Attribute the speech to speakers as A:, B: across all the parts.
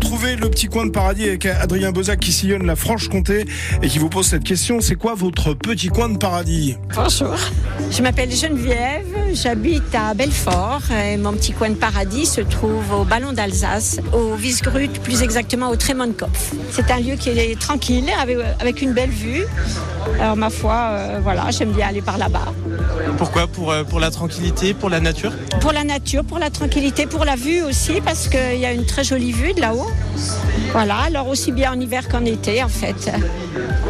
A: retrouvez le petit coin de paradis avec Adrien Bozac qui sillonne la Franche-Comté et qui vous pose cette question. C'est quoi votre petit coin de paradis?
B: Bonjour. Je m'appelle Geneviève, j'habite à Belfort et mon petit coin de paradis se trouve au Ballon d'Alsace, au Wiesgrut, plus exactement au Tremonkopf. C'est un lieu qui est tranquille, avec, avec une belle vue. Alors ma foi, euh, voilà, j'aime bien aller par là-bas.
C: Pourquoi pour, euh, pour la tranquillité, pour la nature?
B: Pour la nature, pour la tranquillité, pour la vue aussi, parce qu'il y a une très jolie vue de là-haut. Voilà, alors aussi bien en hiver qu'en été en fait.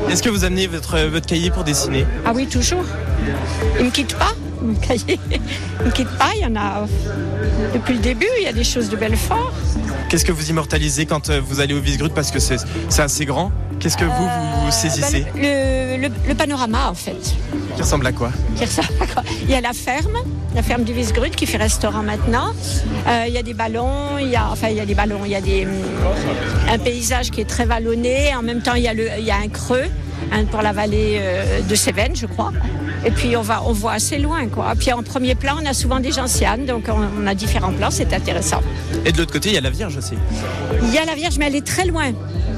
C: Est-ce que vous amenez votre, votre cahier pour dessiner?
B: Ah oui, toujours. Il ne me quitte pas, mon cahier. Il ne quitte pas, il y en a depuis le début, il y a des choses de Belfort.
C: Qu'est-ce que vous immortalisez quand euh, vous allez au Wiesgrut parce que c'est assez grand? Qu'est-ce que vous, vous, vous saisissez?
B: Bah, le, le- le panorama en fait.
C: Qui ressemble à quoi?
B: Qui ressemble à quoi? Il y a la ferme, la ferme du Wiesgrut qui fait restaurant maintenant. Euh, il y a des ballons, il y a, enfin il y a des ballons, il y a des, hum, un paysage qui est très vallonné. En même temps, il y a, le, il y a un creux pour la vallée euh, de Cévennes, je crois. Et puis on, va, on voit assez loin. Quoi. Puis en premier plan, on a souvent des gentianes, donc on, a différents plans, c'est intéressant.
C: Et de l'autre côté, il y a la Vierge aussi.
B: Il y a la Vierge, mais elle est très loin.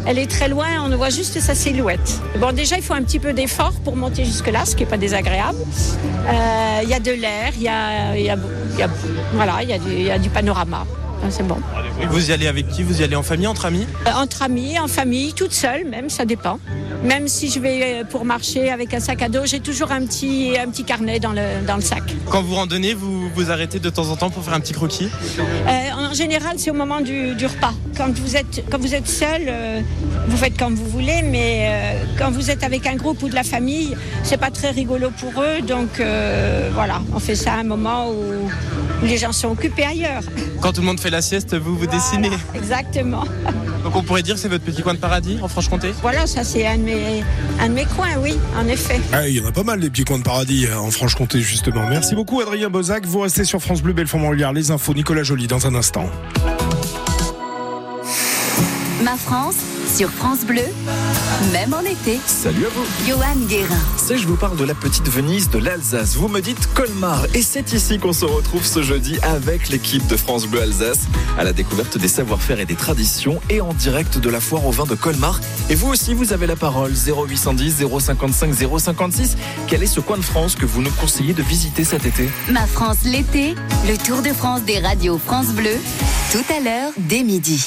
B: Elle est très loin, on ne voit juste sa silhouette. Bon, déjà, il faut un petit peu d'effort pour monter jusque-là, ce qui n'est pas désagréable. Euh, Il y a de l'air, il y a, y a- il y a- voilà, il y, a du- il y a du panorama. Ah, C'est bon.
C: Et Vous y allez avec qui? Vous y allez en famille, entre amis?
B: Euh, Entre amis, en famille, toute seule même, ça dépend. Même si je vais euh, pour marcher avec un sac à dos, j'ai toujours un petit, un petit carnet dans le, dans le sac.
C: Quand vous randonnez, vous vous arrêtez de temps en temps pour faire un petit croquis?
B: Euh, en général, c'est au moment du, du repas. Quand vous êtes, quand vous êtes seul, euh, vous faites comme vous voulez, mais euh, quand vous êtes avec un groupe ou de la famille, c'est pas très rigolo pour eux. Donc voilà, on fait ça à un moment où les gens sont occupés ailleurs.
C: Quand tout le monde fait la sieste, vous vous dessinez.
B: Exactement.
C: Donc on pourrait dire que c'est votre petit coin de paradis en Franche-Comté
B: Voilà, ça c'est un, de mes- un de mes coins, oui, en effet.
A: Ah, Il y en a pas mal des petits coins de paradis euh, en Franche-Comté justement. Merci beaucoup Adrien Bozac. Vous restez sur France Bleu Belfort-Montbéliard. Les infos Nicolas Joly dans un instant.
D: Ma France sur France Bleu, même en été.
E: Salut à vous
D: Johan Guérin.
E: Si je vous parle de la petite Venise de l'Alsace, vous me dites Colmar. Et c'est ici qu'on se retrouve ce jeudi avec l'équipe de France Bleu Alsace à la découverte des savoir-faire et des traditions et en direct de la foire au vin de Colmar. Et vous aussi, vous avez la parole 0810 055 056. Quel est ce coin de France que vous nous conseillez de visiter cet été?
D: Ma France l'été, le Tour de France des radios France Bleu, tout à l'heure dès midi.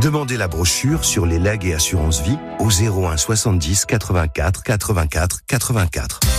F: Demandez la brochure sur les legs et assurances vie au 01 70 84 84 84.